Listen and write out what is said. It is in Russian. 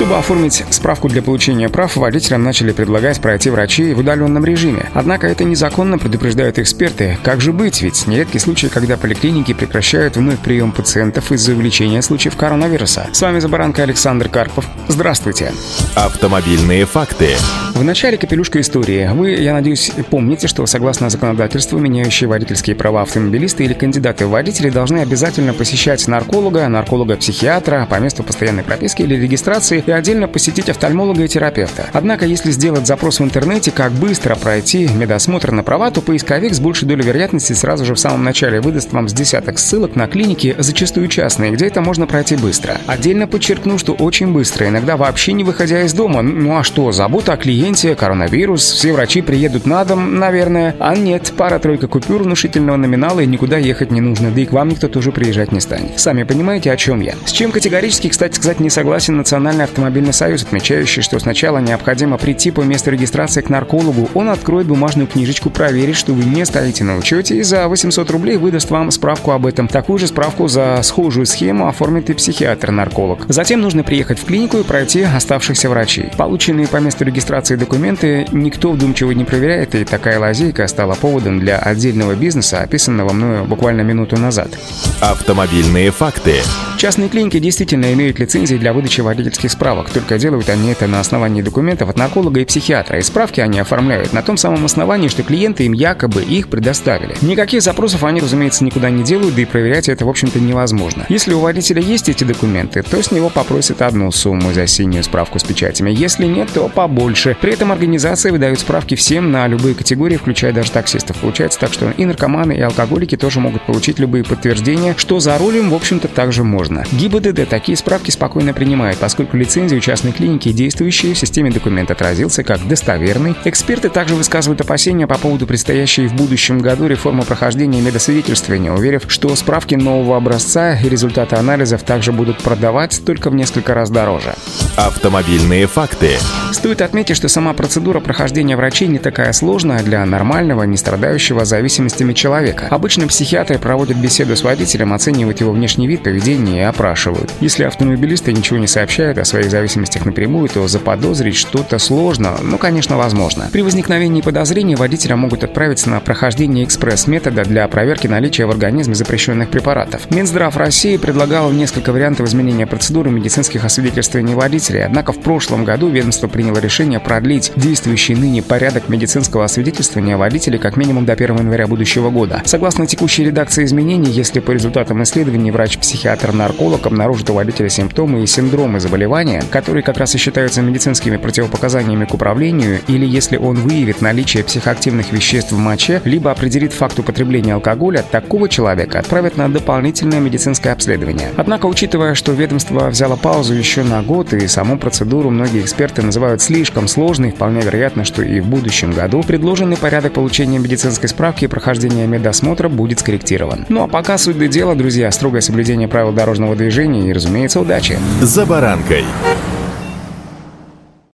Чтобы оформить справку для получения прав, водителям начали предлагать пройти врачей в удаленном режиме. Однако это незаконно, предупреждают эксперты. Как же быть? Ведь нередки случаи, когда поликлиники прекращают вновь прием пациентов из-за увеличения случаев коронавируса. С вами Забаранка Александр Карпов. Здравствуйте. Автомобильные факты. В начале капелюшка истории. Вы, я надеюсь, помните, что согласно законодательству, меняющие водительские права автомобилисты или кандидаты в водители должны обязательно посещать нарколога, нарколога-психиатра по месту постоянной прописки или регистрации и отдельно посетить офтальмолога и терапевта. Однако, если сделать запрос в интернете, как быстро пройти медосмотр на права, то поисковик с большей долей вероятности сразу же в самом начале выдаст вам с десяток ссылок на клиники, зачастую частные, где это можно пройти быстро. Отдельно подчеркну, что очень быстро, иногда вообще не выходя из дома. Ну а что, забота о клиенте, коронавирус, все врачи приедут на дом, наверное. А нет, пара-тройка купюр внушительного номинала и никуда ехать не нужно, да и к вам никто тоже приезжать не станет. Сами понимаете, о чем я. С чем категорически, кстати сказать, не согласен Национальный автомобильный союз, отмечающий, что сначала необходимо прийти по месту регистрации к наркологу, он откроет бумажную книжечку, проверит, что вы не стоите на учете и за 800 рублей выдаст вам справку об этом. Такую же справку за схожую схему оформит и психиатр-нарколог. Затем нужно приехать в клинику и пройти оставшихся врачей. Полученные по месту регистрации документы никто вдумчиво не проверяет, и такая лазейка стала поводом для отдельного бизнеса, описанного мною буквально минуту назад. Автомобильные факты. Частные клиники действительно имеют лицензии для выдачи водительских справок, только делают они это на основании документов от нарколога и психиатра, и справки они оформляют на том самом основании, что клиенты им якобы их предоставили. Никаких запросов они, разумеется, никуда не делают, да и проверять это, в общем-то, невозможно. Если у водителя есть эти документы, то с него попросят одну сумму за синюю справку с печатями. Если нет, то побольше. При этом организации выдают справки всем на любые категории, включая даже таксистов. Получается так, что и наркоманы, и алкоголики тоже могут получить любые подтверждения, что за рулем, в общем-то, также можно. ГИБДД такие справки спокойно принимает, поскольку лицензия у частной клиники, действующая в системе документ, отразился как достоверный. Эксперты также высказывают опасения по поводу предстоящей в будущем году реформы прохождения медосвидетельствования, уверив, что справки нового образца и результаты анализов также будут продавать только в несколько раз дороже. Автомобильные факты. Стоит отметить, что сама процедура прохождения врачей не такая сложная для нормального, не страдающего зависимостями человека. Обычно психиатры проводят беседу с водителем, оценивают его внешний вид, поведение и опрашивают. Если автомобилисты ничего не сообщают о своих зависимостях напрямую, то заподозрить что-то сложно, ну, конечно, возможно. При возникновении подозрений водителя могут отправиться на прохождение экспресс-метода для проверки наличия в организме запрещенных препаратов. Минздрав России предлагал несколько вариантов изменения процедуры медицинских освидетельствований водителей, однако в прошлом году ведомство приняло решение продлить действующий ныне порядок медицинского освидетельствования водителей как минимум до 1 января будущего года. Согласно текущей редакции изменений, если по результатам исследований врач-психиатр на нарколог обнаружит у водителя симптомы и синдромы заболевания, которые как раз и считаются медицинскими противопоказаниями к управлению, или если он выявит наличие психоактивных веществ в моче, либо определит факт употребления алкоголя, такого человека отправят на дополнительное медицинское обследование. Однако, учитывая, что ведомство взяло паузу еще на год, и саму процедуру многие эксперты называют слишком сложной, вполне вероятно, что и в будущем году предложенный порядок получения медицинской справки и прохождения медосмотра будет скорректирован. Ну а пока суть до дела, друзья, строгое соблюдение правил дорожного движения и, разумеется, удачи. «За баранкой»